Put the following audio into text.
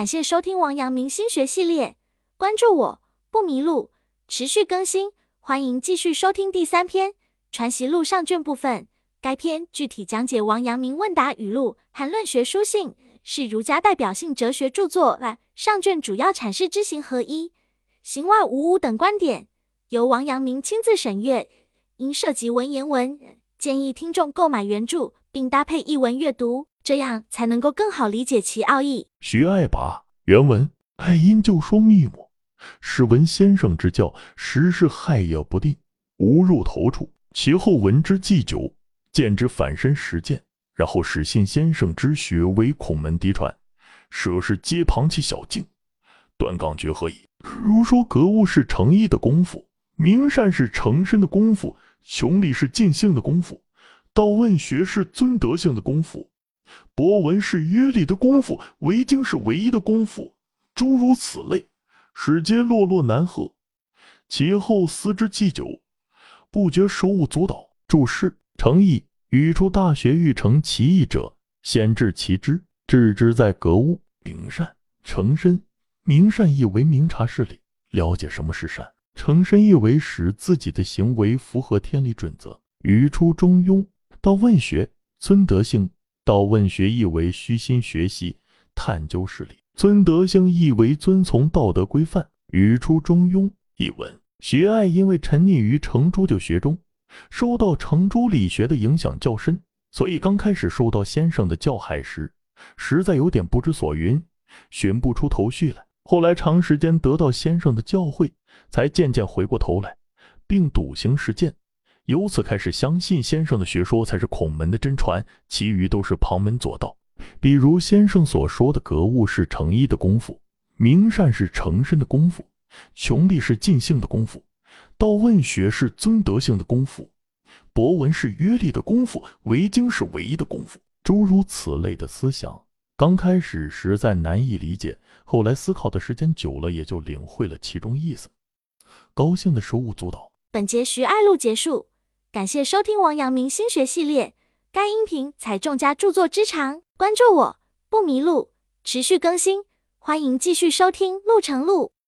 感谢收听王阳明心学系列，关注我不迷路，持续更新，欢迎继续收听第三篇《传习录》上卷部分。该篇具体讲解王阳明问答语录和论学书信，是儒家代表性哲学著作。上卷主要阐释知行合一、行外无物等观点，由王阳明亲自审阅，因涉及文言文，建议听众购买原著并搭配译文阅读。这样才能够更好理解其奥义。徐爱拔原文：爱因就说密目，是闻先生之教，时是害也不定，无入头处。其后闻之既久，见之反身实践，然后始信先生之学为孔门嫡传，舍是皆旁其小径，断杠绝何矣？如说格物是诚意的功夫，明善是诚身的功夫，穷理是尽性的功夫，道问学是尊德性的功夫。博文是约礼的功夫，为经是唯一的功夫，诸如此类，使皆落落难合。其后思之既久，不觉手舞足蹈。注释：诚意，语出《大学》，欲成其意者，先治其知，治之在格物。明善，诚身，明善意为明察事理，了解什么是善；诚身意为使自己的行为符合天理准则。语出《中庸》，道问学，尊德性。道问学意为虚心学习，探究事理；尊德性意为遵从道德规范。语出《中庸》一文。学爱因为沉溺于程朱就学中，受到程朱理学的影响较深，所以刚开始受到先生的教诲时，实在有点不知所云，寻不出头绪来。后来长时间得到先生的教诲，才渐渐回过头来，并笃行实践。由此开始相信先生的学说才是孔门的真传，其余都是旁门左道。比如先生所说的格物是诚意的功夫，明善是诚身的功夫，穷理是尽性的功夫，道问学是尊德性的功夫，博文是约力的功夫，为经是唯一的功夫。诸如此类的思想，刚开始实在难以理解，后来思考的时间久了，也就领会了其中意思。高兴的手舞足蹈。本节徐爱录结束。感谢收听王阳明心学系列，该音频采众家著作之长，关注我不迷路，持续更新，欢迎继续收听《路程路》。